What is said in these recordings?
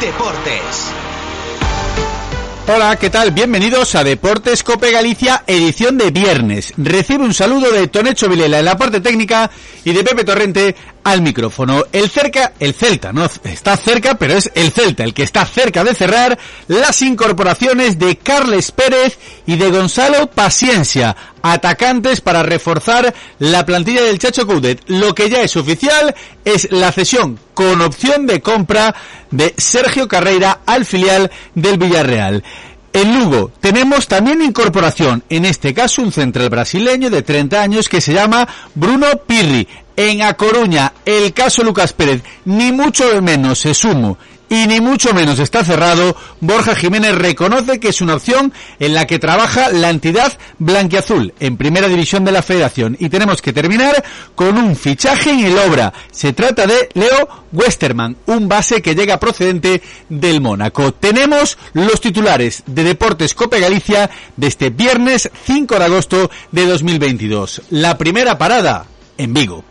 Deportes. Hola, ¿qué tal? Bienvenidos a Deportes Cope Galicia, edición de viernes. Recibe un saludo de Tonecho Vilela en la parte técnica y de Pepe Torrente al micrófono. El cerca, el Celta, no está cerca, pero es el Celta el que está cerca de cerrar las incorporaciones de Carles Pérez y de Gonzalo Paciencia, atacantes para reforzar la plantilla del Chacho Coudet. Lo que ya es oficial es la cesión con opción de compra de Sergio Carreira al filial del Villarreal. En Lugo tenemos también incorporación, en este caso un central brasileño de 30 años que se llama Bruno Pirri. En A Coruña, el caso Lucas Pérez, ni mucho menos se sumo y ni mucho menos está cerrado, Borja Jiménez reconoce que es una opción en la que trabaja la entidad blanquiazul en primera división de la federación. Y tenemos que terminar con un fichaje en el obra. Se trata de Leo Westerman, un base que llega procedente del Mónaco. Tenemos los titulares de Deportes Cope Galicia de este viernes 5 de agosto de 2022. La primera parada en Vigo.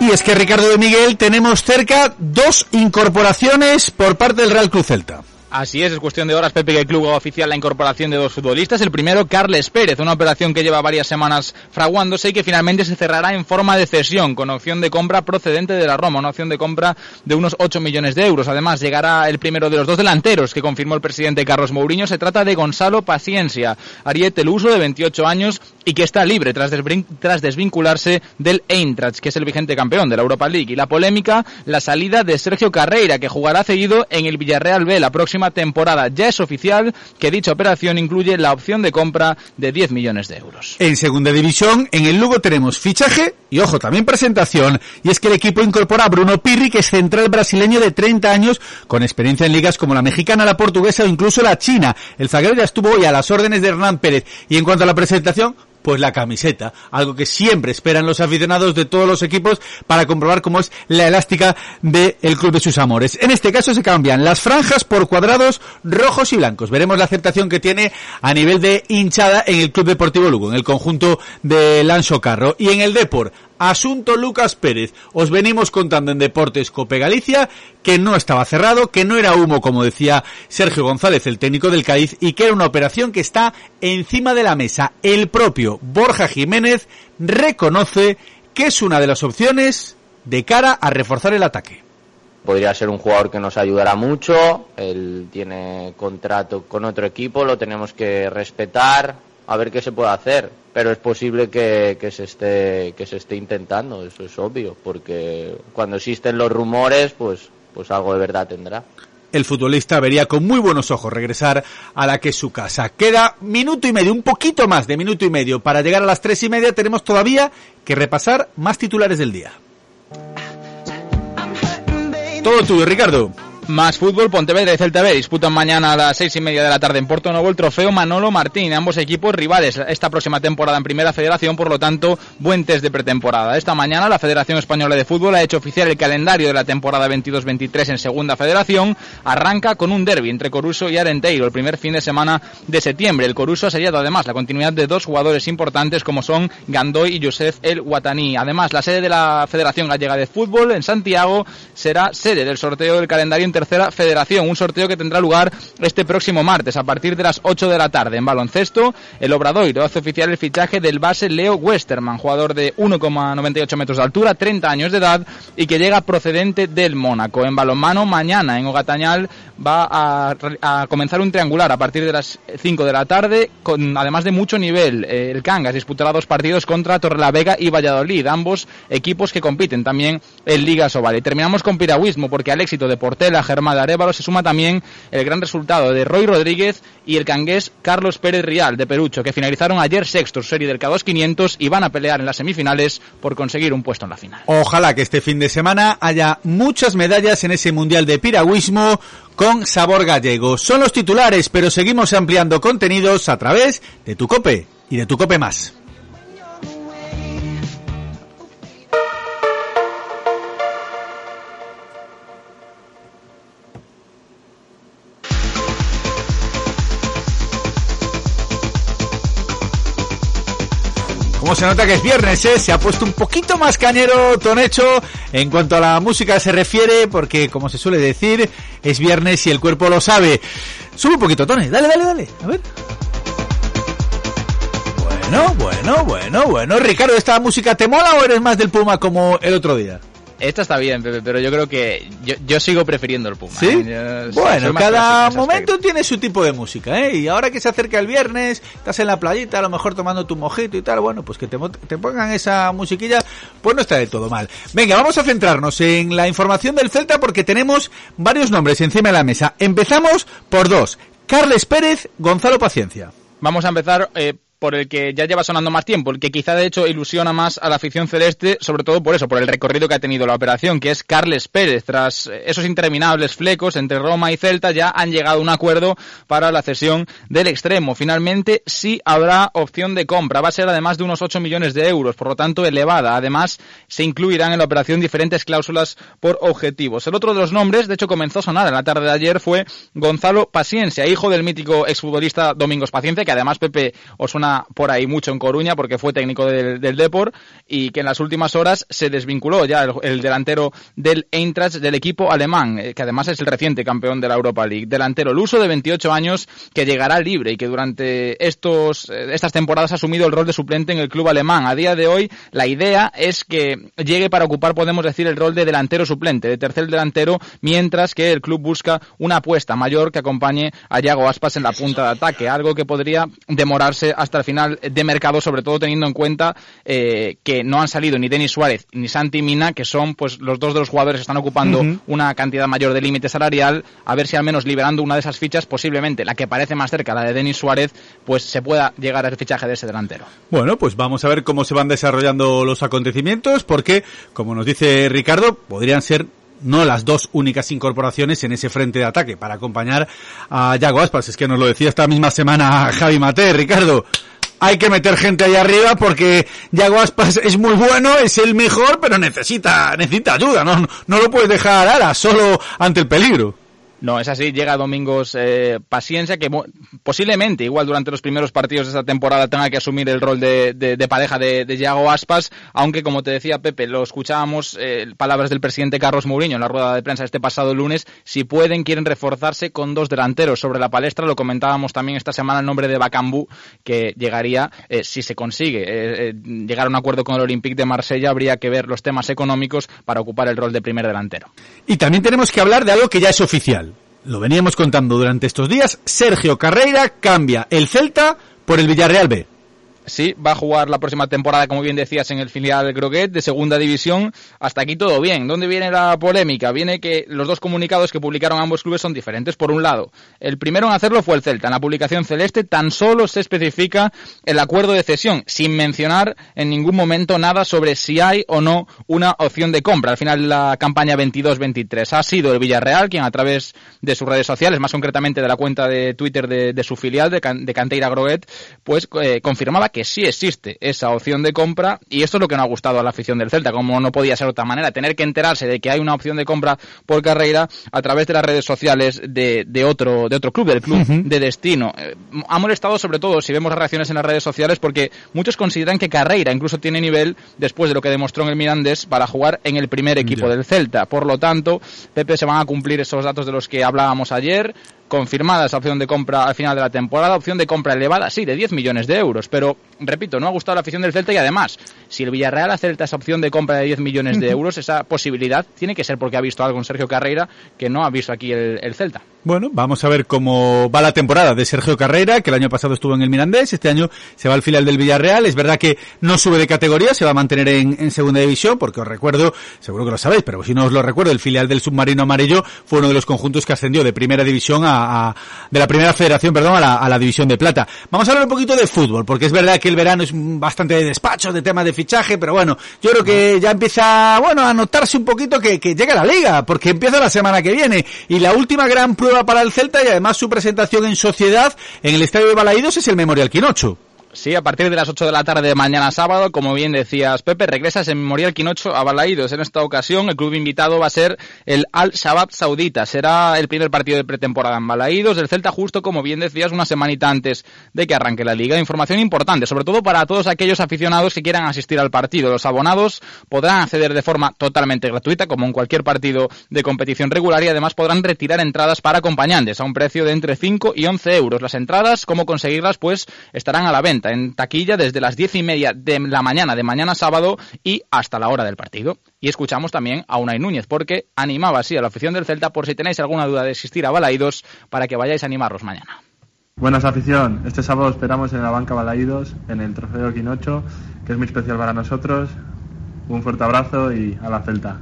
Y es que Ricardo de Miguel tenemos cerca dos incorporaciones por parte del Real Cruz Celta. Así es, es cuestión de horas, Pepe, que el club oficial la incorporación de dos futbolistas. El primero, Carles Pérez, una operación que lleva varias semanas fraguándose y que finalmente se cerrará en forma de cesión, con opción de compra procedente de la Roma, una opción de compra de unos 8 millones de euros. Además, llegará el primero de los dos delanteros que confirmó el presidente Carlos Mourinho. Se trata de Gonzalo Paciencia, Ariete Luso, de 28 años y que está libre tras, tras desvincularse del Eintracht, que es el vigente campeón de la Europa League. Y la polémica, la salida de Sergio Carreira, que jugará seguido en el Villarreal B la próxima temporada. Ya es oficial que dicha operación incluye la opción de compra de 10 millones de euros. En segunda división, en el Lugo tenemos fichaje y, ojo, también presentación. Y es que el equipo incorpora a Bruno Pirri, que es central brasileño de 30 años, con experiencia en ligas como la mexicana, la portuguesa o incluso la china. El zaguero ya estuvo hoy a las órdenes de Hernán Pérez. Y en cuanto a la presentación, pues la camiseta, algo que siempre esperan los aficionados de todos los equipos para comprobar cómo es la elástica del club de sus amores. En este caso se cambian las franjas por cuadrados rojos y blancos. Veremos la aceptación que tiene a nivel de hinchada en el Club Deportivo Lugo, en el conjunto de Lancho Carro. Y en el Depor, Asunto Lucas Pérez. Os venimos contando en Deportes Cope Galicia que no estaba cerrado, que no era humo, como decía Sergio González, el técnico del Cádiz, y que era una operación que está encima de la mesa. El propio Borja Jiménez reconoce que es una de las opciones de cara a reforzar el ataque. Podría ser un jugador que nos ayudará mucho, él tiene contrato con otro equipo, lo tenemos que respetar, a ver qué se puede hacer pero es posible que, se esté que se esté intentando eso es obvio porque cuando existen los rumores pues pues algo de verdad tendrá el futbolista vería con muy buenos ojos regresar a la que es su casa. Queda minuto y medio, un poquito más de minuto y medio para llegar a las tres y media. Tenemos todavía que repasar más titulares del día. Todo tuyo, Ricardo. Más fútbol, Pontevedra y Celta B disputan mañana a las seis y media de la tarde en Porto Novo el trofeo Manolo Martín. Ambos equipos rivales esta próxima temporada en Primera Federación, por lo tanto, buen test de pretemporada. Esta mañana la Federación Española de Fútbol ha hecho oficial el calendario de la temporada 22-23 en Segunda Federación. Arranca con un derby entre Coruso y Arenteiro el primer fin de semana de septiembre. El Coruso ha sellado además la continuidad de dos jugadores importantes como son Gandoy y Josef El Guataní. Además, la sede de la Federación Gallega de Fútbol en Santiago será sede del sorteo del calendario tercera federación. Un sorteo que tendrá lugar este próximo martes a partir de las 8 de la tarde. En baloncesto, el Obradoiro hace oficial el fichaje del base Leo Westerman, jugador de 1,98 metros de altura, 30 años de edad y que llega procedente del Mónaco. En balonmano, mañana en Ogatañal va a, comenzar un triangular a partir de las 5 de la tarde, con además de mucho nivel. Eh, el Cangas disputará dos partidos contra Torrelavega y Valladolid, ambos equipos que compiten también en Liga Sobal. Y terminamos con piragüismo, porque al éxito de Portela, Germán de Arevalo, se suma también el gran resultado de Roy Rodríguez y el cangués Carlos Pérez Rial de Perucho, que finalizaron ayer sexto serie del K2500 y van a pelear en las semifinales por conseguir un puesto en la final. Ojalá que este fin de semana haya muchas medallas en ese Mundial de Piragüismo con sabor gallego. Son los titulares, pero seguimos ampliando contenidos a través de tu cope y de tu cope más. Se nota que es viernes, ¿eh? se ha puesto un poquito más cañero Tonecho en cuanto a la música se refiere, porque como se suele decir, es viernes y el cuerpo lo sabe. Sube un poquito, Tone, dale, dale, dale, a ver. Bueno, bueno, bueno, bueno. Ricardo, ¿esta música te mola o eres más del Puma como el otro día? Esta está bien, Pepe, pero yo creo que yo, sigo prefiriendo el Puma. ¿Sí? ¿eh? bueno, cada momento tiene su tipo de música, ¿eh? Y ahora que se acerca el viernes, estás en la playita, a lo mejor tomando tu mojito y tal, bueno, pues que te, te pongan esa musiquilla, pues no está de todo mal. Venga, vamos a centrarnos en la información del Celta porque tenemos varios nombres encima de la mesa. Empezamos por dos. Carles Pérez, Gonzalo Paciencia. Vamos a empezar eh, por el que ya lleva sonando más tiempo, el que quizá de hecho ilusiona más a la afición celeste, sobre todo por eso, por el recorrido que ha tenido la operación, que es Carles Pérez. Tras esos interminables flecos entre Roma y Celta, ya han llegado a un acuerdo para la cesión del extremo. Finalmente, sí habrá opción de compra. Va a ser además de unos 8 millones de euros, por lo tanto elevada. Además, se incluirán en la operación diferentes cláusulas por objetivos. El otro de los nombres, de hecho, comenzó a sonar en la tarde de ayer, fue Gonzalo Paciencia, hijo del mítico exfutbolista Domingos Paciencia, que además, Pepe, os suena por ahí mucho en Coruña porque fue técnico del, del Depor y que en las últimas horas se desvinculó ya el, delantero del Eintracht del equipo alemán, eh, que además es el reciente campeón de la Europa League. Delantero uso de 28 años que llegará libre y que durante estos, eh, estas temporadas ha asumido el rol de suplente en el club alemán. A día de hoy la idea es que llegue para ocupar, podemos decir, el rol de delantero suplente, de tercer delantero, mientras que el club busca una apuesta mayor que acompañe a Yago Aspas en la punta de ataque, algo que podría demorarse hasta el final de mercado, sobre todo teniendo en cuenta eh, que no han salido ni Denis Suárez ni Santi Mina, que son pues los dos de los jugadores que están ocupando una cantidad mayor de límite salarial, a ver si al menos liberando una de esas fichas, posiblemente la que parece más cerca, la de Denis Suárez, pues se pueda llegar al fichaje de ese delantero. Bueno, pues vamos a ver cómo se van desarrollando los acontecimientos, porque, como nos dice Ricardo, podrían ser no las dos únicas incorporaciones en ese frente de ataque para acompañar a Yago Aspas. Es que nos lo decía esta misma semana Javi Mate, Ricardo hay que meter gente ahí arriba porque Yago Aspas es muy bueno, es el mejor, pero necesita, necesita ayuda, no, no lo puedes dejar ahora solo ante el peligro. No, es así, llega Domingos eh, Paciencia, que posiblemente, igual durante los primeros partidos de esta temporada, tenga que asumir el rol de, de, pareja de, de Yago Aspas, aunque como te decía Pepe, lo escuchábamos, eh, palabras del presidente Carlos Mourinho en la rueda de prensa este pasado lunes, si pueden, quieren reforzarse con dos delanteros sobre la palestra, lo comentábamos también esta semana el nombre de Bacambú, que llegaría, eh, si se consigue eh, llegar a un acuerdo con el Olympique de Marsella, habría que ver los temas económicos para ocupar el rol de primer delantero. Y también tenemos que hablar de algo que ya es oficial lo veníamos contando durante estos días, Sergio Carreira cambia el Celta por el Villarreal B. Sí, va a jugar la próxima temporada, como bien decías, en el filial Groguet de segunda división. Hasta aquí todo bien. ¿Dónde viene la polémica? Viene que los dos comunicados que publicaron ambos clubes son diferentes. Por un lado, el primero en hacerlo fue el Celta. En la publicación celeste tan solo se especifica el acuerdo de cesión, sin mencionar en ningún momento nada sobre si hay o no una opción de compra. Al final, la campaña 22-23 ha sido el Villarreal quien a través de sus redes sociales, más concretamente de la cuenta de Twitter de, su filial, de, Canteira Groguet, pues eh, confirmaba que sí existe esa opción de compra y esto es lo que no ha gustado a la afición del Celta, como no podía ser de otra manera, tener que enterarse de que hay una opción de compra por carrera a través de las redes sociales de, de otro de otro club, del club de destino. Eh, ha molestado sobre todo si vemos las reacciones en las redes sociales porque muchos consideran que Carreira incluso tiene nivel después de lo que demostró en el Mirandés para jugar en el primer equipo del Celta. Por lo tanto, Pepe se van a cumplir esos datos de los que hablábamos ayer confirmada esa opción de compra al final de la temporada, opción de compra elevada, sí, de 10 millones de euros, pero repito, no ha gustado la afición del Celta y además, si el Villarreal acepta esa opción de compra de 10 millones de euros, esa posibilidad tiene que ser porque ha visto algo en Sergio Carreira que no ha visto aquí el, Celta. Bueno, vamos a ver cómo va la temporada de Sergio Carrera, que el año pasado estuvo en el Mirandés, este año se va al final del Villarreal. Es verdad que no sube de categoría, se va a mantener en, segunda división, porque os recuerdo, seguro que lo sabéis, pero si no os lo recuerdo, el filial del Submarino Amarillo fue uno de los conjuntos que ascendió de primera división a, de la primera federación, perdón, a la, a la división de plata. Vamos a hablar un poquito de fútbol, porque es verdad que el verano es bastante de despacho, de tema de fichaje, pero bueno, yo creo que ya empieza, bueno, a notarse un poquito que, que llega la liga, porque empieza la semana que viene, y la última gran prueba para el Celta y además su presentación en sociedad en el Estadio de Balaídos es el Memorial Quinocho. Sí, a partir de las 8 de la tarde de mañana sábado, como bien decías Pepe, regresas en Memorial Quinocho a Balaídos. En esta ocasión el club invitado va a ser el Al Shabab Saudita. Será el primer partido de pretemporada en Balaídos. El Celta justo, como bien decías, una semanita antes de que arranque la liga. Información importante, sobre todo para todos aquellos aficionados que quieran asistir al partido. Los abonados podrán acceder de forma totalmente gratuita, como en cualquier partido de competición regular, y además podrán retirar entradas para acompañantes a un precio de entre 5 y 11 euros. Las entradas, cómo conseguirlas, pues estarán a la venta en taquilla desde las diez y media de la mañana de mañana sábado y hasta la hora del partido. Y escuchamos también a Unai Núñez, porque animaba así a la afición del Celta por si tenéis alguna duda de existir a Balaídos para que vayáis a animarlos mañana. Buenas afición, este sábado esperamos en la banca Balaídos, en el trofeo Quinocho, que es muy especial para nosotros. Un fuerte abrazo y a la Celta.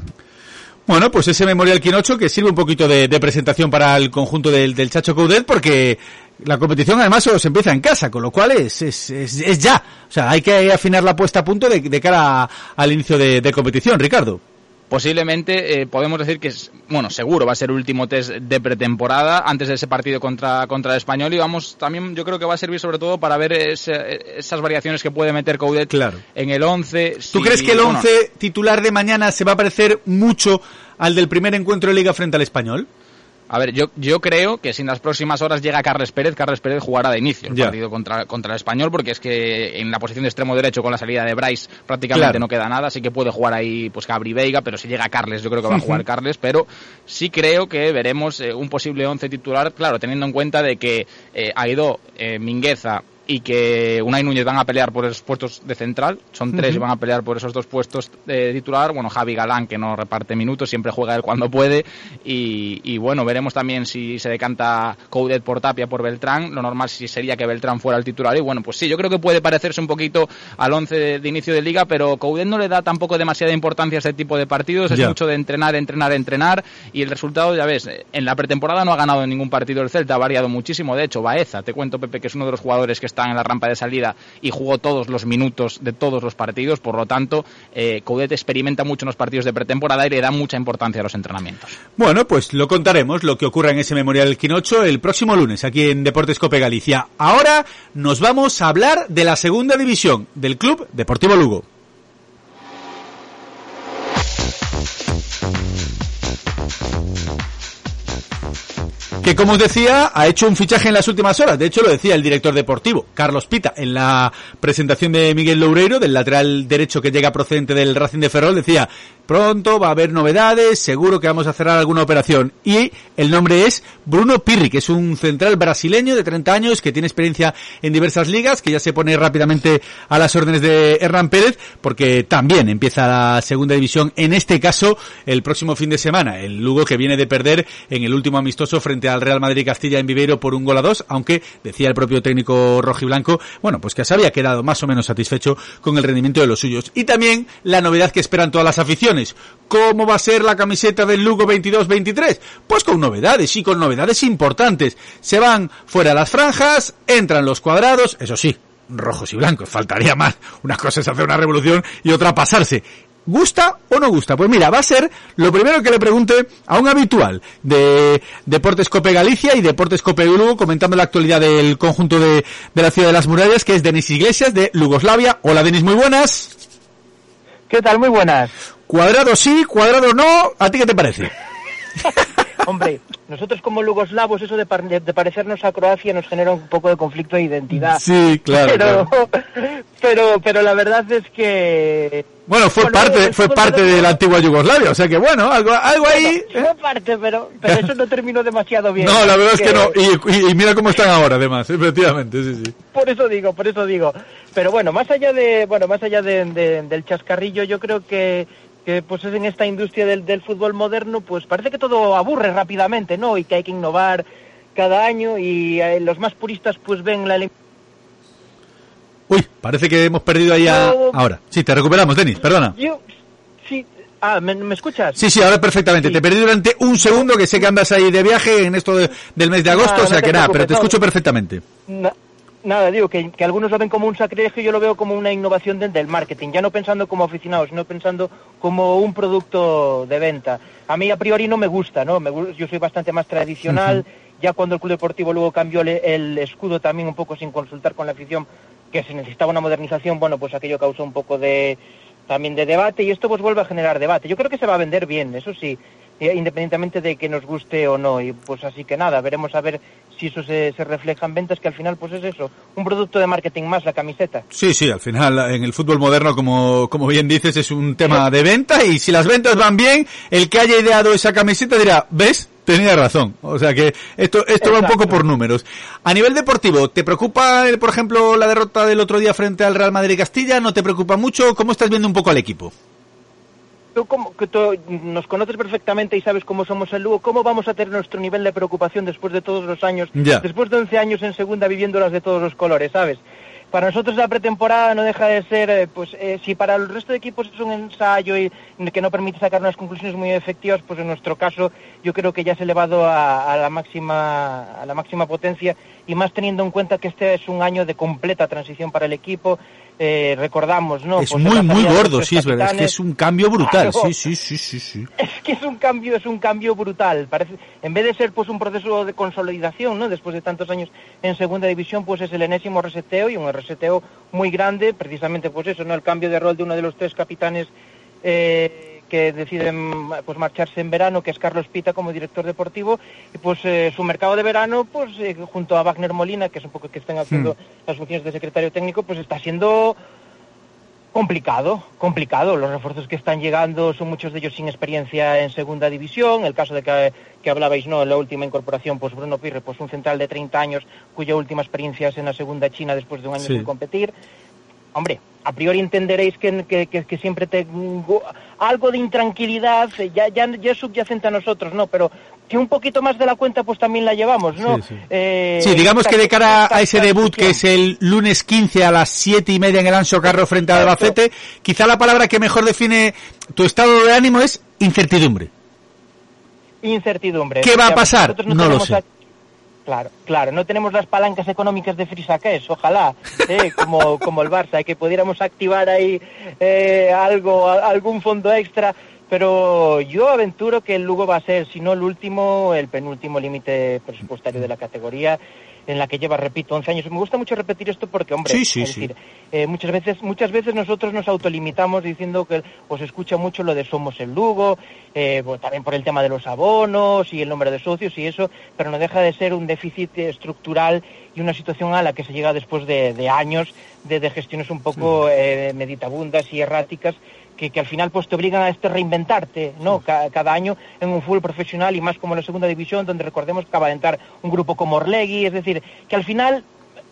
Bueno, pues ese Memorial Quinocho que sirve un poquito de, presentación para el conjunto del, Chacho Coudet porque la competición además se empieza en casa, con lo cual es, es, es, ya. O sea, hay que afinar la puesta a punto de, de cara al inicio de, de, competición, Ricardo. Posiblemente eh, podemos decir que, es, bueno, seguro va a ser el último test de pretemporada antes de ese partido contra, contra el español y vamos, también yo creo que va a servir sobre todo para ver esas variaciones que puede meter Coudet claro. en el 11. ¿Tú crees que el 11 titular de mañana se va a parecer mucho al del primer encuentro de liga frente al español? A ver, yo, yo creo que si en las próximas horas llega Carles Pérez, Carles Pérez jugará de inicio el partido contra, contra el español, porque es que en la posición de extremo derecho con la salida de Bryce prácticamente no queda nada, así que puede jugar ahí pues Gabri Veiga, pero si llega Carles, yo creo que va a jugar Carles, pero sí creo que veremos eh, un posible once titular, claro, teniendo en cuenta de que eh, ha ido eh, Mingueza, y que Unai Núñez van a pelear por esos puestos de central, son tres y van a pelear por esos dos puestos de titular, bueno, Javi Galán que no reparte minutos, siempre juega él cuando puede. Y, bueno, veremos también si se decanta Coudet por Tapia, por Beltrán, lo normal sí sería que Beltrán fuera el titular. Y bueno, pues sí, yo creo que puede parecerse un poquito al once de, inicio de liga, pero Coudet no le da tampoco demasiada importancia a este tipo de partidos, es mucho de entrenar, entrenar, entrenar. Y el resultado, ya ves, en la pretemporada no ha ganado ningún partido el Celta, ha variado muchísimo, de hecho, Baeza, te cuento Pepe que es uno de los jugadores que está en la rampa de salida y jugó todos los minutos de todos los partidos, por lo tanto, eh, Coudet experimenta mucho en los partidos de pretemporada y le da mucha importancia a los entrenamientos. Bueno, pues lo contaremos, lo que ocurra en ese Memorial Quinocho el próximo lunes aquí en Deportes Cope Galicia. Ahora nos vamos a hablar de la segunda división del Club Deportivo Lugo. Que como os decía, ha hecho un fichaje en las últimas horas. De hecho, lo decía el director deportivo, Carlos Pita, en la presentación de Miguel Loureiro, del lateral derecho que llega procedente del Racing de Ferrol, decía, pronto va a haber novedades, seguro que vamos a cerrar alguna operación. Y el nombre es Bruno Pirri, que es un central brasileño de 30 años, que tiene experiencia en diversas ligas, que ya se pone rápidamente a las órdenes de Hernán Pérez, porque también empieza la segunda división, en este caso, el próximo fin de semana. El Lugo que viene de perder en el último amistoso frente al Real Madrid Castilla en Viveiro por un gol a dos, aunque decía el propio técnico rojiblanco, bueno, pues que se había quedado más o menos satisfecho con el rendimiento de los suyos. Y también la novedad que esperan todas las aficiones. ¿Cómo va a ser la camiseta del Lugo 22-23? Pues con novedades y con novedades importantes. Se van fuera las franjas, entran los cuadrados, eso sí, rojos y blancos, faltaría más. Una cosa es hacer una revolución y otra pasarse. ¿Gusta o no gusta? Pues mira, va a ser lo primero que le pregunte a un habitual de Deportes Cope Galicia y Deportes Cope Lugo comentando la actualidad del conjunto de, de la ciudad de las murallas, que es Denis Iglesias de Lugoslavia. Hola Denis, muy buenas. ¿Qué tal? Muy buenas. Cuadrado sí, cuadrado no. ¿A ti qué te parece? Hombre, nosotros como lugoslavos, eso de, parecernos a Croacia nos genera un poco de conflicto de identidad. Sí, claro. Pero, pero, la verdad es que... Bueno, fue parte, fue parte de la antigua Yugoslavia, o sea que bueno, algo, algo ahí... Fue ¿eh? parte, pero, pero eso no terminó demasiado bien. No, la verdad es que no, y, mira cómo están ahora además, efectivamente, sí, sí. Por eso digo, por eso digo. Pero bueno, más allá de, bueno, más allá del chascarrillo, yo creo que que pues es en esta industria del, del, fútbol moderno, pues parece que todo aburre rápidamente, ¿no? Y que hay que innovar cada año y eh, los más puristas pues ven la Uy, parece que hemos perdido ahí ahora. Sí, te recuperamos, Denis, perdona. Yo, sí, Ah, ¿me, escuchas? Sí, sí, ahora perfectamente. Te perdí durante un segundo que sé que andas ahí de viaje en esto del mes de agosto, o sea que nada, pero te escucho perfectamente. Nada, digo que, algunos lo ven como un sacrilegio, yo lo veo como una innovación del marketing, ya no pensando como aficionado, sino pensando como un producto de venta. A mí a priori no me gusta, ¿no? Me, yo soy bastante más tradicional, ya cuando el Club Deportivo luego cambió el, escudo también un poco sin consultar con la afición, que se necesitaba una modernización, bueno, pues aquello causó un poco de también de debate y esto pues vuelve a generar debate. Yo creo que se va a vender bien, eso sí, eh, independientemente de que nos guste o no. Y pues así que nada, veremos a ver si eso se, se, refleja en ventas, que al final pues es eso, un producto de marketing más, la camiseta. Sí, sí, al final en el fútbol moderno, como, como bien dices, es un tema de venta y si las ventas van bien, el que haya ideado esa camiseta dirá, ¿ves? Tenía razón. O sea que esto, esto va un poco por números. A nivel deportivo, ¿te preocupa, por ejemplo, la derrota del otro día frente al Real Madrid Castilla? ¿No te preocupa mucho? ¿Cómo estás viendo un poco al equipo? Tú como que tú nos conoces perfectamente y sabes cómo somos el Lugo, ¿cómo vamos a tener nuestro nivel de preocupación después de todos los años, después de 11 años en segunda viviéndolas de todos los colores, ¿sabes? Para nosotros la pretemporada no deja de ser, eh, pues eh, si para el resto de equipos es un ensayo y que no permite sacar unas conclusiones muy efectivas, pues en nuestro caso yo creo que ya se ha elevado a, la máxima a la máxima potencia y más teniendo en cuenta que este es un año de completa transición para el equipo, eh, recordamos, ¿no? Es pues muy, muy gordo, sí, es verdad, es que es un cambio brutal, sí, sí, sí, sí, sí. Es que es un cambio, es un cambio brutal, parece, en vez de ser pues un proceso de consolidación, ¿no? Después de tantos años en segunda división, pues es el enésimo reseteo y un reseteo muy grande, precisamente pues eso, ¿no? El cambio de rol de uno de los tres capitanes eh, que deciden pues marcharse en verano, que es Carlos Pita como director deportivo, y pues eh, su mercado de verano, pues eh, junto a Wagner Molina, que es un poco que están haciendo hmm. las funciones de secretario técnico, pues está siendo complicado, complicado. Los refuerzos que están llegando son muchos de ellos sin experiencia en segunda división. El caso de que, que hablabais, ¿no? En la última incorporación, pues Bruno Pirre, pues un central de 30 años cuya última experiencia es en la segunda China después de un año sin competir. Hombre, a priori entenderéis que, que, siempre tengo algo de intranquilidad, eh, ya, ya, ya, es subyacente a nosotros, ¿no? Pero que un poquito más de la cuenta pues también la llevamos, ¿no? Sí, eh, digamos que de cara a ese debut que es el lunes 15 a las siete y media en el Anso Carro frente a Albacete, quizá la palabra que mejor define tu estado de ánimo es incertidumbre. Incertidumbre. ¿Qué va a pasar? No, lo sé. Claro, claro, no tenemos las palancas económicas de Frisaques, ojalá, ¿eh? como, como el Barça, que pudiéramos activar ahí eh, algo, algún fondo extra, pero yo aventuro que el Lugo va a ser, si no el último, el penúltimo límite presupuestario de la categoría en la que lleva, repito, 11 años. Me gusta mucho repetir esto porque, hombre, decir, eh, muchas veces muchas veces nosotros nos autolimitamos diciendo que os escucha mucho lo de somos el Lugo, eh, pues, también por el tema de los abonos y el número de socios y eso, pero no deja de ser un déficit estructural y una situación a la que se llega después de, años de, gestiones un poco eh, meditabundas y erráticas que, que, al final pues te obligan a este reinventarte, ¿no? Cada, año en un fútbol profesional y más como en la segunda división, donde recordemos que acaba de entrar un grupo como Orlegui, es decir, que al final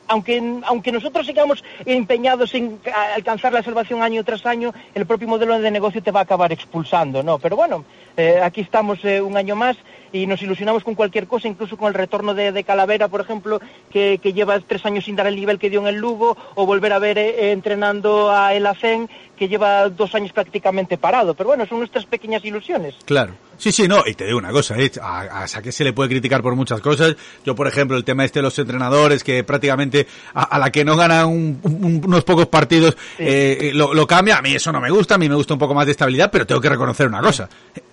aunque, aunque nosotros sigamos empeñados en alcanzar la salvación año tras año, el propio modelo de negocio te va a acabar expulsando, ¿no? Pero bueno, eh, aquí estamos eh, un año más y nos ilusionamos con cualquier cosa, incluso con el retorno de, Calavera, por ejemplo, que, lleva tres años sin dar el nivel que dio en el Lugo, o volver a ver eh, entrenando a El Acen, que lleva dos años prácticamente parado. Pero bueno, son nuestras pequeñas ilusiones. Claro. Sí, sí, no, y te digo una cosa, ¿eh? a, a se le puede criticar por muchas cosas. Yo, por ejemplo, el tema este de los entrenadores, que prácticamente a, la que no ganan unos pocos partidos eh, lo, lo, cambia, a mí eso no me gusta, a mí me gusta un poco más de estabilidad, pero tengo que reconocer una cosa.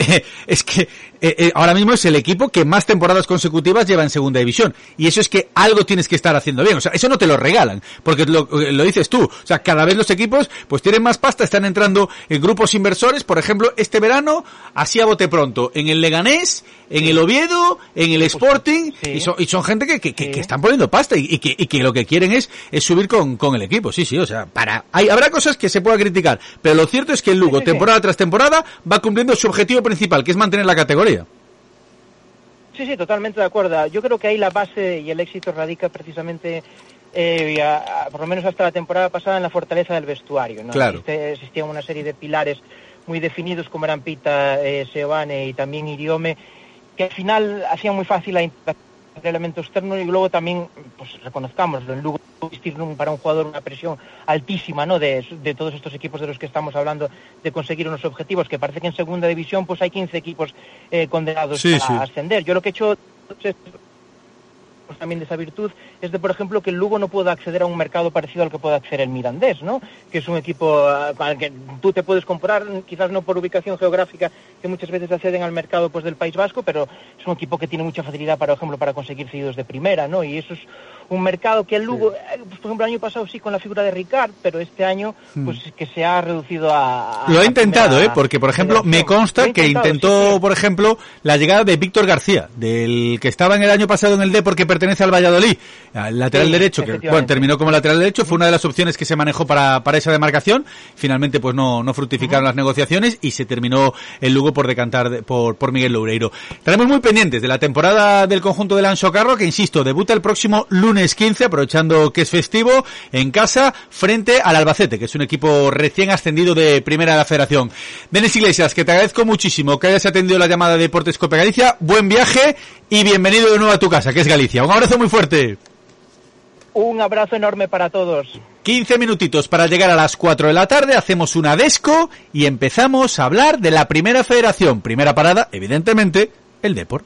es que eh, eh, ahora mismo es el equipo que más temporadas consecutivas lleva en segunda división. Y eso es que algo tienes que estar haciendo bien. O sea, eso no te lo regalan, porque lo, eh, lo dices tú. O sea, cada vez los equipos pues tienen más pasta, están entrando en grupos inversores. Por ejemplo, este verano, así a bote pronto, en el Leganés, en el Oviedo, en el Sporting, y, son, y son gente que, que, que, están poniendo pasta y, que, y que lo que quieren es, es subir con, con el equipo. Sí, sí, o sea, para, hay, habrá cosas que se pueda criticar, pero lo cierto es que el Lugo, temporada tras temporada, va cumpliendo su objetivo principal, que es mantener la categoría. Sí, sí, totalmente de acuerdo. Yo creo que ahí la base y el éxito radica precisamente, eh, por lo menos hasta la temporada pasada, en la fortaleza del vestuario. ¿no? Claro. existían una serie de pilares muy definidos como eran Pita, eh, Seoane y también Iriome, que al final hacían muy fácil la el elemento externo y luego también, pues reconozcámoslo, en Lugo existir para un jugador una presión altísima ¿no? De, de, todos estos equipos de los que estamos hablando de conseguir unos objetivos, que parece que en segunda división pues hay 15 equipos eh, condenados a ascender. Yo lo que he hecho también de esa virtud es de, por ejemplo, que el Lugo no pueda acceder a un mercado parecido al que puede acceder el Mirandés, ¿no? Que es un equipo al ah, que tú te puedes comprar, quizás no por ubicación geográfica, que muchas veces acceden al mercado pues del País Vasco, pero es un equipo que tiene mucha facilidad, por ejemplo, para conseguir cedidos de primera, ¿no? Y eso es un mercado que el Lugo, eh, pues, por ejemplo, el año pasado sí con la figura de Ricard, pero este año hmm. pues que se ha reducido a... Lo ha intentado, ¿eh? Porque, por ejemplo, me consta que intentó, por ejemplo, la llegada de Víctor García, del que estaba en el año pasado en el D porque pertenece al Valladolid, al lateral derecho, que bueno, terminó como lateral derecho, fue una de las opciones que se manejó para, para esa demarcación, finalmente pues no, no fructificaron las negociaciones y se terminó el Lugo por decantar por, por Miguel Loureiro. Estaremos muy pendientes de la temporada del conjunto del Anso Carro, que insisto, debuta el próximo lunes 15, aprovechando que es festivo, en casa, frente al Albacete, que es un equipo recién ascendido de primera de la federación. Denis Iglesias, que te agradezco muchísimo que hayas atendido la llamada de Deportes Cope Galicia, buen viaje y bienvenido de nuevo a tu casa, que es Galicia. Un abrazo muy fuerte. Un abrazo enorme para todos. 15 minutitos para llegar a las 4 de la tarde, hacemos una desco y empezamos a hablar de la primera federación. Primera parada, evidentemente, el Deport.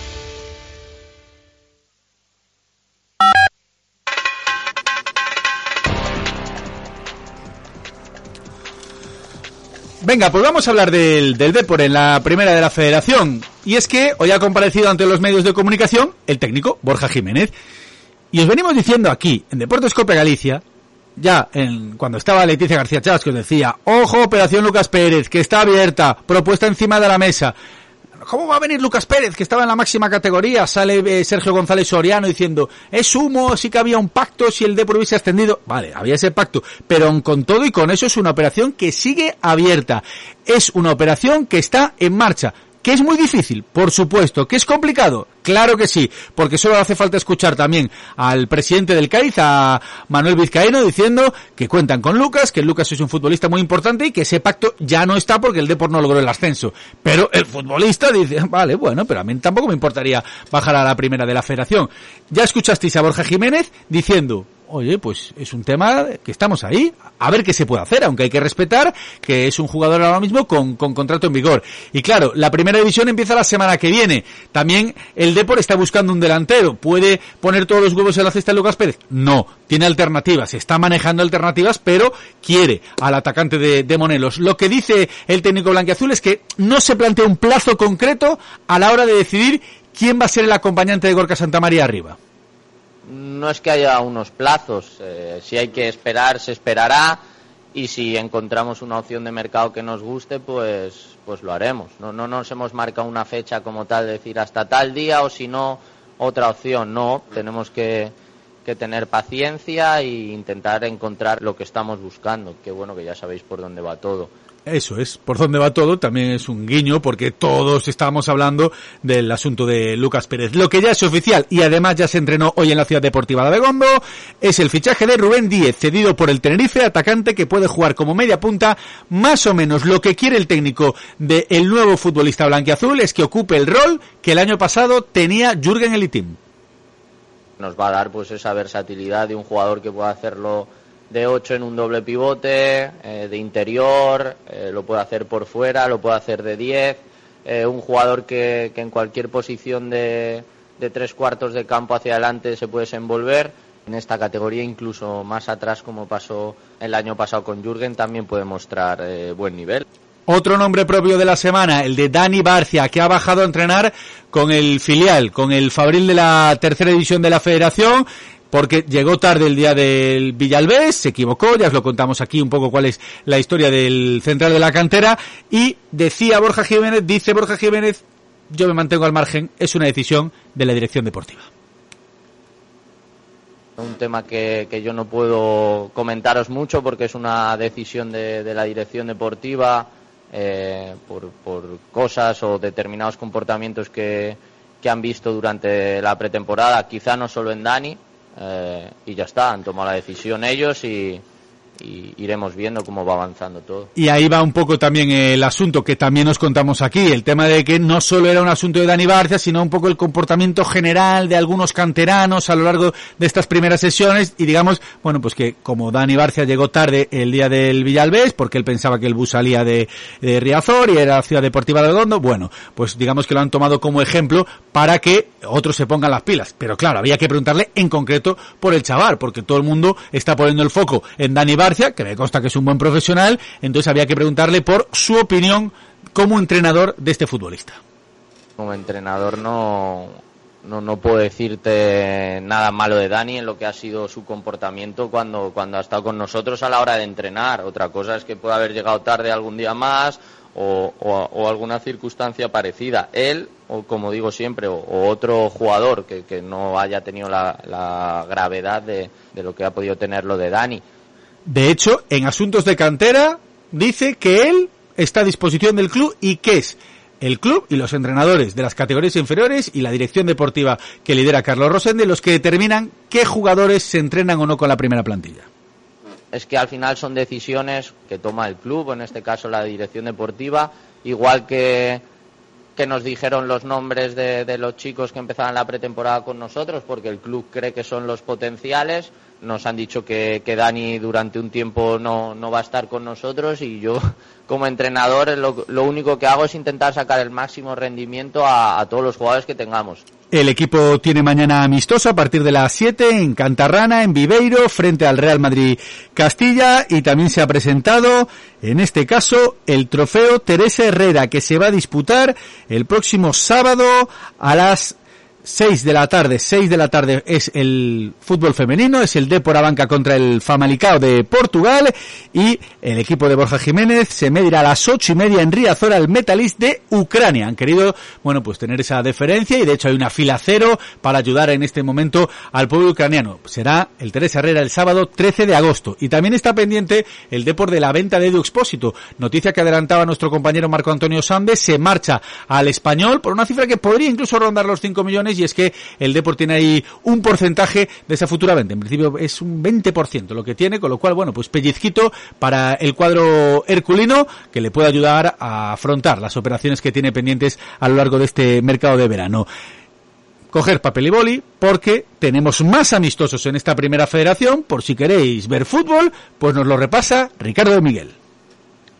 Venga, pues vamos a hablar del, del Depor en la primera de la federación. Y es que hoy ha comparecido ante los medios de comunicación el técnico Borja Jiménez. Y os venimos diciendo aquí, en Deportes Cope Galicia, ya en, cuando estaba Leticia García Chávez, que os decía, ojo, Operación Lucas Pérez, que está abierta, propuesta encima de la mesa. ¿Cómo va a venir Lucas Pérez, que estaba en la máxima categoría? Sale eh, Sergio González Soriano diciendo, es humo, sí que había un pacto si el Depor hubiese extendido. Vale, había ese pacto, pero con todo y con eso es una operación que sigue abierta. Es una operación que está en marcha. ¿Que es muy difícil? Por supuesto. ¿Que es complicado? Claro que sí, porque solo hace falta escuchar también al presidente del Cádiz, a Manuel Vizcaíno, diciendo que cuentan con Lucas, que Lucas es un futbolista muy importante y que ese pacto ya no está porque el Depor no logró el ascenso. Pero el futbolista dice, vale, bueno, pero a mí tampoco me importaría bajar a la primera de la federación. Ya escuchasteis a Borja Jiménez diciendo, oye, pues es un tema que estamos ahí, a ver qué se puede hacer, aunque hay que respetar que es un jugador ahora mismo con, con contrato en vigor. Y claro, la primera división empieza la semana que viene. También el Depor está buscando un delantero. ¿Puede poner todos los huevos en la cesta de Lucas Pérez? No, tiene alternativas, está manejando alternativas, pero quiere al atacante de, de Monelos. Lo que dice el técnico blanquiazul es que no se plantea un plazo concreto a la hora de decidir quién va a ser el acompañante de Gorka Santamaría arriba no es que haya unos plazos. Eh, si hay que esperar, se esperará. Y si encontramos una opción de mercado que nos guste, pues, pues lo haremos. No, no nos hemos marcado una fecha como tal, decir hasta tal día o si no, otra opción. No, tenemos que, que tener paciencia e intentar encontrar lo que estamos buscando. Que bueno, que ya sabéis por dónde va todo. Eso es, por dónde va todo, también es un guiño porque todos estábamos hablando del asunto de Lucas Pérez. Lo que ya es oficial y además ya se entrenó hoy en la Ciudad Deportiva de Begondo es el fichaje de Rubén Díez, cedido por el Tenerife, atacante que puede jugar como media punta, más o menos lo que quiere el técnico del nuevo futbolista blanquiazul es que ocupe el rol que el año pasado tenía Jürgen Elitim. Nos va a dar pues esa versatilidad de un jugador que pueda hacerlo de 8 en un doble pivote, eh, de interior, eh, lo puede hacer por fuera, lo puede hacer de 10, eh, un jugador que, que, en cualquier posición de, de, tres cuartos de campo hacia adelante se puede desenvolver. En esta categoría, incluso más atrás, como pasó el año pasado con Jürgen, también puede mostrar buen nivel. Otro nombre propio de la semana, el de Dani Barcia, que ha bajado a entrenar con el filial, con el Fabril de la tercera división de la federación porque llegó tarde el día del Villalbés, se equivocó, ya os lo contamos aquí un poco cuál es la historia del central de la cantera, y decía Borja Jiménez, dice Borja Jiménez, yo me mantengo al margen, es una decisión de la dirección deportiva. Un tema que, yo no puedo comentaros mucho porque es una decisión de, de la dirección deportiva eh, por, cosas o determinados comportamientos que, que han visto durante la pretemporada, quizá no solo en Dani, eh, y ya está, han tomado la decisión ellos y, y iremos viendo cómo va avanzando todo. Y ahí va un poco también el asunto que también nos contamos aquí, el tema de que no solo era un asunto de Dani Barcia, sino un poco el comportamiento general de algunos canteranos a lo largo de estas primeras sesiones y digamos, bueno, pues que como Dani Barcia llegó tarde el día del Villalbés, porque él pensaba que el bus salía de, Riazor y era Ciudad Deportiva de Redondo, bueno, pues digamos que lo han tomado como ejemplo para que otros se pongan las pilas. Pero claro, había que preguntarle en concreto por el chaval, porque todo el mundo está poniendo el foco en Dani Barcia que me consta que es un buen profesional, entonces había que preguntarle por su opinión como entrenador de este futbolista. Como entrenador no, no, no puedo decirte nada malo de Dani en lo que ha sido su comportamiento cuando, cuando ha estado con nosotros a la hora de entrenar. Otra cosa es que puede haber llegado tarde algún día más o, o, alguna circunstancia parecida. Él, o como digo siempre, o, o otro jugador que, que, no haya tenido la, la gravedad de, de lo que ha podido tener lo de Dani. De hecho, en asuntos de cantera, dice que él está a disposición del club y que es el club y los entrenadores de las categorías inferiores y la dirección deportiva que lidera Carlos Rosende los que determinan qué jugadores se entrenan o no con la primera plantilla. Es que al final son decisiones que toma el club, en este caso la dirección deportiva, igual que, que nos dijeron los nombres de, de los chicos que empezaban la pretemporada con nosotros, porque el club cree que son los potenciales, nos han dicho que, que Dani durante un tiempo no, no, va a estar con nosotros y yo como entrenador lo, lo, único que hago es intentar sacar el máximo rendimiento a, todos los jugadores que tengamos. El equipo tiene mañana amistoso a partir de las 7 en Cantarrana, en Viveiro, frente al Real Madrid Castilla y también se ha presentado, en este caso, el trofeo Teresa Herrera que se va a disputar el próximo sábado a las 6 de la tarde, 6 de la tarde es el fútbol femenino, es el Depor Banca contra el Famalicao de Portugal y el equipo de Borja Jiménez se medirá a las ocho y media en Riazor al Metalist de Ucrania. Han querido, bueno, pues tener esa deferencia y de hecho hay una fila cero para ayudar en este momento al pueblo ucraniano. Será el Teresa Herrera el sábado 13 de agosto y también está pendiente el Depor de la venta de Edu Expósito. Noticia que adelantaba nuestro compañero Marco Antonio Sandes, se marcha al español por una cifra que podría incluso rondar los 5 millones y es que el Deport tiene ahí un porcentaje de esa futura venta. En principio es un 20% lo que tiene, con lo cual, bueno, pues pellizquito para el cuadro herculino que le puede ayudar a afrontar las operaciones que tiene pendientes a lo largo de este mercado de verano coger papel y boli porque tenemos más amistosos en esta primera federación. Por si queréis ver fútbol, pues nos lo repasa Ricardo Miguel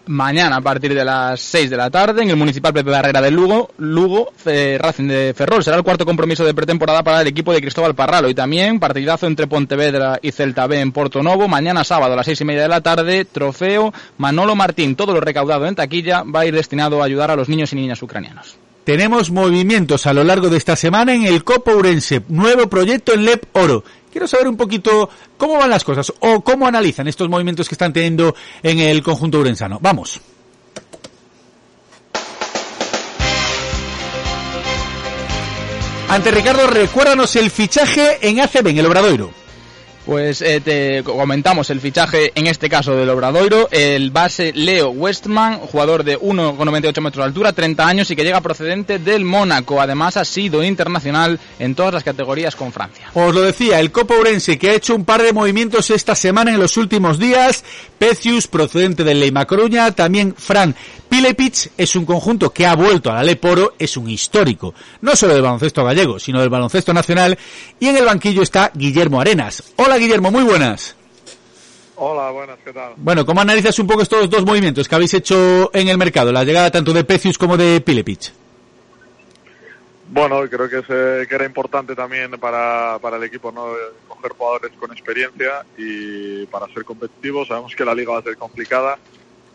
mañana a partir de las 6 de la tarde en el Municipal Pepe Barrera de Lugo, Lugo, eh, Racing de Ferrol. Será el cuarto compromiso de pretemporada para el equipo de Cristóbal Parralo y también partidazo entre Pontevedra y Celta B en Porto Novo. Mañana sábado a las 6 y media de la tarde, trofeo Manolo Martín. Todo lo recaudado en taquilla va a ir destinado a ayudar a los niños y niñas ucranianos. Tenemos movimientos a lo largo de esta semana en el Copo Urense, nuevo proyecto en LEP Oro. Quiero saber un poquito cómo van las cosas o cómo analizan estos movimientos que están teniendo en el conjunto urensano. Vamos. Ante Ricardo, recuérdanos el fichaje en ACB, en el Obradoiro. Pues eh, te comentamos el fichaje, en este caso del Obradoiro, el base Leo Westman, jugador de 1,98 metros de altura, 30 años y que llega procedente del Mónaco. Además ha sido internacional en todas las categorías con Francia. Os lo decía, el Copa Urense que ha hecho un par de movimientos esta semana en los últimos días. Pecius, procedente del Leima Coruña, también Fran Pilepich es un conjunto que ha vuelto a la Leporo, es un histórico, no solo del baloncesto gallego, sino del baloncesto nacional, y en el banquillo está Guillermo Arenas. Hola Guillermo, muy buenas. Hola, buenas, ¿qué tal? Bueno, ¿cómo analizas un poco estos dos movimientos que habéis hecho en el mercado, la llegada tanto de Pecius como de Pilepich? Bueno, creo que, es, eh, que era importante también para, para el equipo no coger jugadores con experiencia y para ser competitivos. Sabemos que la liga va a ser complicada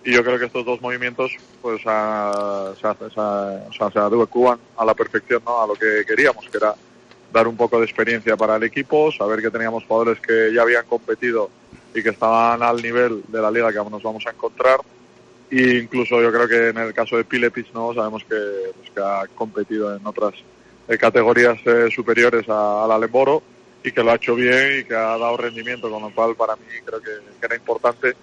y yo creo que estos dos movimientos pues a, se, se, sea, se adecuan a la perfección ¿no? a lo que queríamos, que era dar un poco de experiencia para el equipo, saber que teníamos jugadores que ya habían competido y que estaban al nivel de la liga que nos vamos a encontrar. E incluso yo creo que en el caso de Pilepich no sabemos que, pues, que ha competido en otras eh, categorías eh, superiores a, a la Lemboro y que lo ha hecho bien y que ha dado rendimiento, con lo cual para mí creo que era importante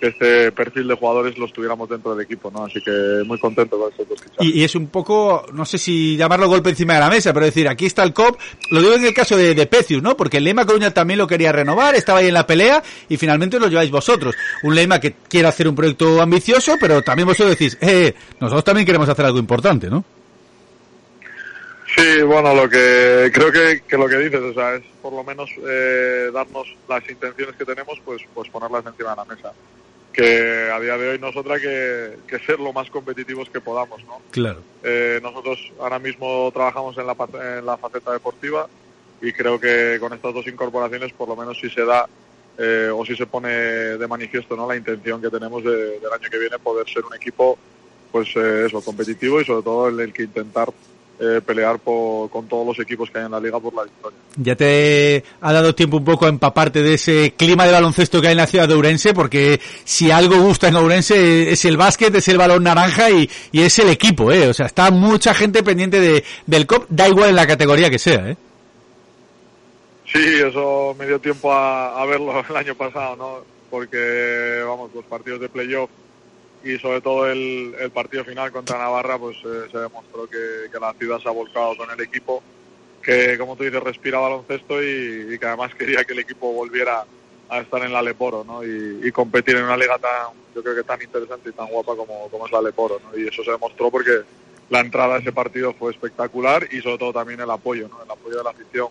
que este perfil de jugadores los tuviéramos dentro del equipo, ¿no? Así que muy contento con estos dos fichajes. Y, y, es un poco, no sé si llamarlo golpe encima de la mesa, pero decir, aquí está el COP, lo digo en el caso de, de Pecius, ¿no? Porque el Lema Coruña también lo quería renovar, estaba ahí en la pelea y finalmente lo lleváis vosotros. Un Lema que quiere hacer un proyecto ambicioso, pero también vosotros decís, eh, nosotros también queremos hacer algo importante, ¿no? Sí, bueno, lo que creo que, que, lo que dices, o sea, es por lo menos eh, darnos las intenciones que tenemos, pues, pues ponerlas encima de la mesa que a día de hoy nosotros que, que ser lo más competitivos que podamos, ¿no? Claro. Eh, nosotros ahora mismo trabajamos en la, en la faceta deportiva y creo que con estas dos incorporaciones por lo menos si se da eh, o si se pone de manifiesto no la intención que tenemos de, del año que viene poder ser un equipo pues eh, eso competitivo y sobre todo el, el que intentar eh, pelear por, con todos los equipos que hay en la liga por la victoria. Ya te ha dado tiempo un poco a empaparte de ese clima de baloncesto que hay en la ciudad de Ourense, porque si algo gusta en Ourense es el básquet, es el balón naranja y, y es el equipo, ¿eh? O sea, está mucha gente pendiente de, del COP, da igual en la categoría que sea, ¿eh? Sí, eso me dio tiempo a, a verlo el año pasado, ¿no? Porque, vamos, los partidos de playoff y sobre todo el, partido final contra Navarra pues eh, se demostró que, la ciudad se ha volcado con el equipo que como tú dices respira baloncesto y, que además quería que el equipo volviera a estar en la Leporo ¿no? y, competir en una liga tan yo creo que tan interesante y tan guapa como, como es la Leporo ¿no? y eso se demostró porque la entrada a ese partido fue espectacular y sobre todo también el apoyo ¿no? el apoyo de la afición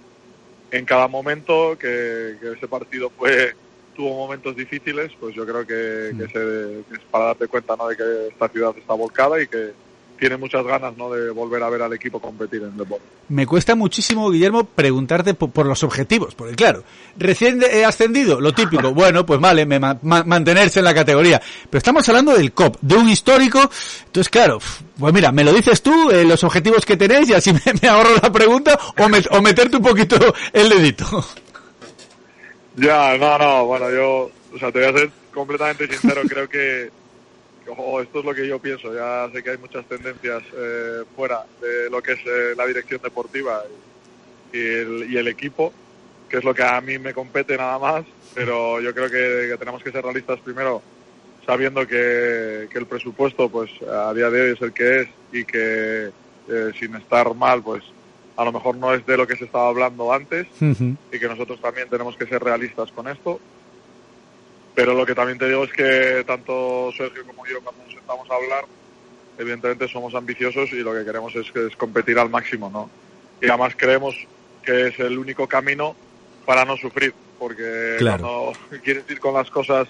en cada momento que ese partido fue tuvo momentos difíciles, pues yo creo que, que, se, que, es para darte cuenta ¿no? de que esta ciudad está volcada y que tiene muchas ganas ¿no? de volver a ver al equipo competir en el deporte. Me cuesta muchísimo, Guillermo, preguntarte por, por, los objetivos, porque claro, recién he ascendido, lo típico, bueno, pues vale, me, ma, mantenerse en la categoría, pero estamos hablando del COP, de un histórico, entonces claro, pues mira, me lo dices tú, eh, los objetivos que tenéis y así me, me ahorro la pregunta o, me, o meterte un poquito el dedito. Ya, no, no, bueno, yo, o sea, te voy a ser completamente sincero, creo que, ojo, esto es lo que yo pienso, ya sé que hay muchas tendencias eh, fuera de lo que es eh, la dirección deportiva y, el, equipo, que es lo que a mí me compete nada más, pero yo creo que, que tenemos que ser realistas primero, sabiendo que, que, el presupuesto, pues, a día de hoy es el que es y que eh, sin estar mal, pues, a lo mejor no es de lo que se estaba hablando antes uh -huh. y que nosotros también tenemos que ser realistas con esto. Pero lo que también te digo es que tanto Sergio como yo cuando nos sentamos a hablar, evidentemente somos ambiciosos y lo que queremos es, es competir al máximo, ¿no? Y además creemos que es el único camino para no sufrir, porque claro. cuando quieres ir con las cosas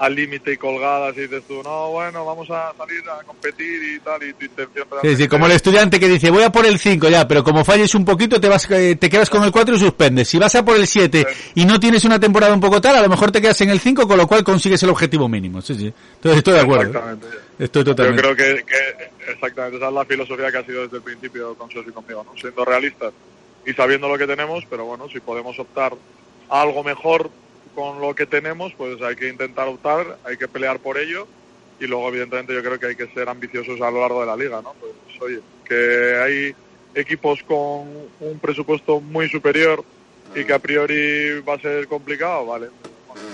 al límite y colgadas y dices tú, no, bueno, vamos a salir a competir y tal, y tu intención... Sí, sí, como el estudiante que dice, voy a por el 5 ya, pero como falles un poquito te vas te quedas con el 4 y suspendes. Si vas a por el 7 sí. y no tienes una temporada un poco tal, a lo mejor te quedas en el 5, con lo cual consigues el objetivo mínimo. Sí, sí. Entonces estoy de acuerdo. ¿eh? Exactamente. Estoy totalmente. Yo creo que, que, exactamente, esa es la filosofía que ha sido desde el principio con Sos y conmigo, ¿no? Siendo realistas y sabiendo lo que tenemos, pero bueno, si podemos optar a algo mejor con lo que tenemos, pues hay que intentar optar, hay que pelear por ello y luego evidentemente yo creo que hay que ser ambiciosos a lo largo de la liga, ¿no? Pues oye, que hay equipos con un presupuesto muy superior y que a priori va a ser complicado, vale.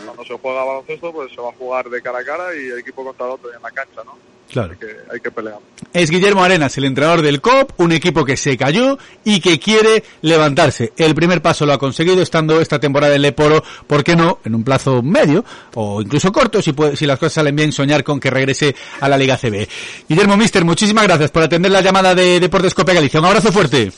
Cuando se juega baloncesto, pues se va a jugar de cara a cara y el equipo contra el otro en la cancha, ¿no? Claro. Hay que, hay que pelear. Es Guillermo Arenas, el entrenador del COP, un equipo que se cayó y que quiere levantarse. El primer paso lo ha conseguido estando esta temporada en Leporo, ¿por qué no? En un plazo medio o incluso corto, si, puede, si las cosas salen bien, soñar con que regrese a la Liga CB. Guillermo Mister, muchísimas gracias por atender la llamada de Deportes Cope Galicia. Un abrazo fuerte.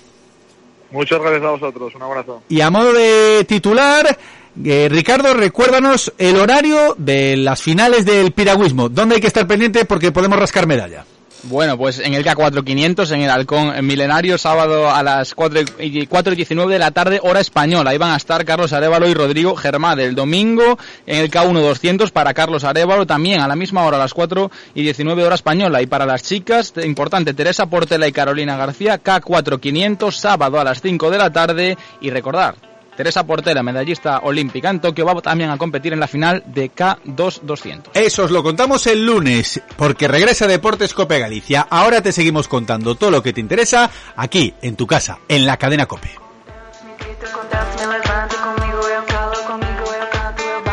Muchas gracias a vosotros, un abrazo. Y a modo de titular, eh, Ricardo, recuérdanos el horario de las finales del piragüismo. ¿Dónde hay que estar pendiente? Porque podemos rascar medalla. Bueno, pues en el K4500, en el Halcón Milenario, sábado a las 4 y, 4 y 19 de la tarde, hora española. Ahí van a estar Carlos Arevalo y Rodrigo Germán. El domingo en el K1200 para Carlos Arevalo, también a la misma hora, a las 4 y 19 hora española. Y para las chicas, importante, Teresa Portela y Carolina García, K4500, sábado a las 5 de la tarde. Y recordar, Teresa Portela, medallista olímpica en Tokio, va también a competir en la final de K2 200. Eso os lo contamos el lunes, porque regresa Deportes Cope Galicia. Ahora te seguimos contando todo lo que te interesa aquí, en tu casa, en la cadena Cope.